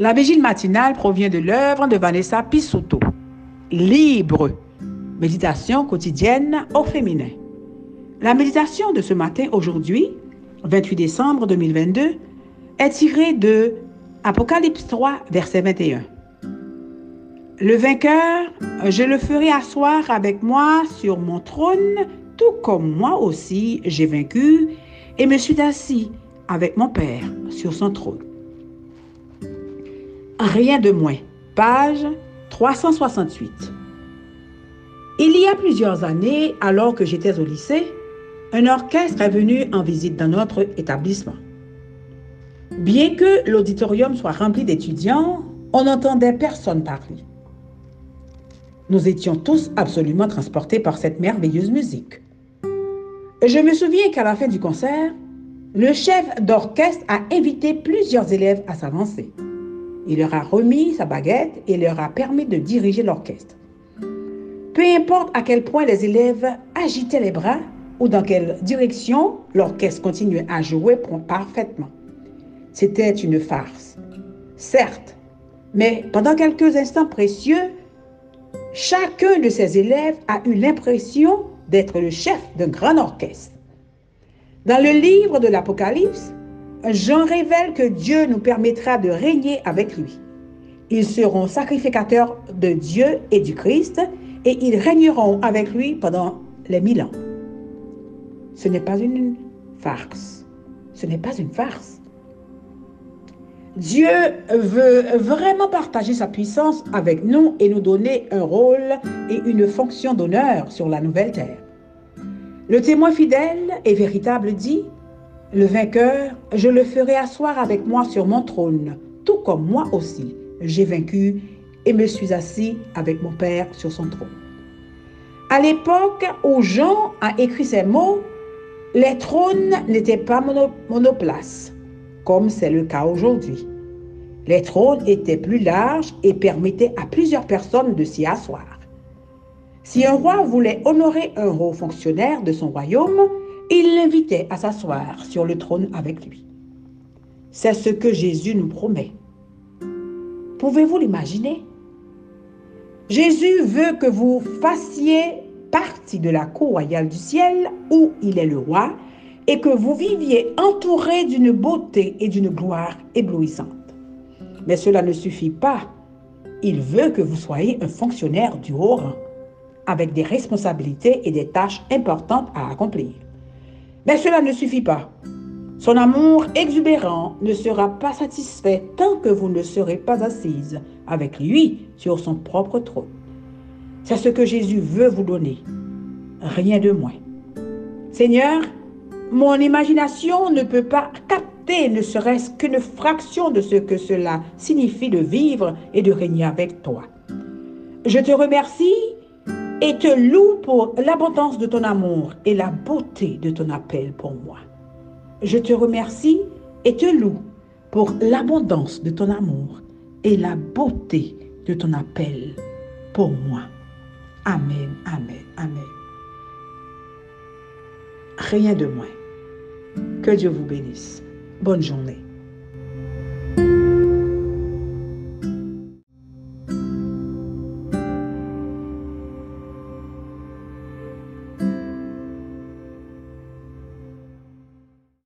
La vigile matinale provient de l'œuvre de Vanessa Pissotto. Libre. Méditation quotidienne au féminin. La méditation de ce matin, aujourd'hui, 28 décembre 2022, est tirée de Apocalypse 3, verset 21. Le vainqueur, je le ferai asseoir avec moi sur mon trône, tout comme moi aussi j'ai vaincu et me suis assis avec mon Père sur son trône. Rien de moins. Page 368. Il y a plusieurs années, alors que j'étais au lycée, un orchestre est venu en visite dans notre établissement. Bien que l'auditorium soit rempli d'étudiants, on n'entendait personne parler. Nous étions tous absolument transportés par cette merveilleuse musique. Je me souviens qu'à la fin du concert, le chef d'orchestre a invité plusieurs élèves à s'avancer. Il leur a remis sa baguette et leur a permis de diriger l'orchestre. Peu importe à quel point les élèves agitaient les bras ou dans quelle direction, l'orchestre continuait à jouer parfaitement. C'était une farce. Certes, mais pendant quelques instants précieux, chacun de ces élèves a eu l'impression d'être le chef d'un grand orchestre. Dans le livre de l'Apocalypse, Jean révèle que Dieu nous permettra de régner avec lui. Ils seront sacrificateurs de Dieu et du Christ et ils régneront avec lui pendant les mille ans. Ce n'est pas une farce. Ce n'est pas une farce. Dieu veut vraiment partager sa puissance avec nous et nous donner un rôle et une fonction d'honneur sur la nouvelle terre. Le témoin fidèle et véritable dit, le vainqueur, je le ferai asseoir avec moi sur mon trône, tout comme moi aussi, j'ai vaincu et me suis assis avec mon Père sur son trône. À l'époque où Jean a écrit ces mots, les trônes n'étaient pas monoplaces, comme c'est le cas aujourd'hui. Les trônes étaient plus larges et permettaient à plusieurs personnes de s'y asseoir. Si un roi voulait honorer un haut fonctionnaire de son royaume, il l'invitait à s'asseoir sur le trône avec lui. C'est ce que Jésus nous promet. Pouvez-vous l'imaginer? Jésus veut que vous fassiez partie de la cour royale du ciel où il est le roi et que vous viviez entouré d'une beauté et d'une gloire éblouissante. Mais cela ne suffit pas. Il veut que vous soyez un fonctionnaire du haut rang, avec des responsabilités et des tâches importantes à accomplir. Mais cela ne suffit pas. Son amour exubérant ne sera pas satisfait tant que vous ne serez pas assise avec lui sur son propre trône. C'est ce que Jésus veut vous donner, rien de moins. Seigneur, mon imagination ne peut pas capter ne serait-ce qu'une fraction de ce que cela signifie de vivre et de régner avec toi. Je te remercie et te loue pour l'abondance de ton amour et la beauté de ton appel pour moi. Je te remercie et te loue pour l'abondance de ton amour et la beauté de ton appel pour moi. Amen, amen, amen. Rien de moins. Que Dieu vous bénisse. Bonne journée.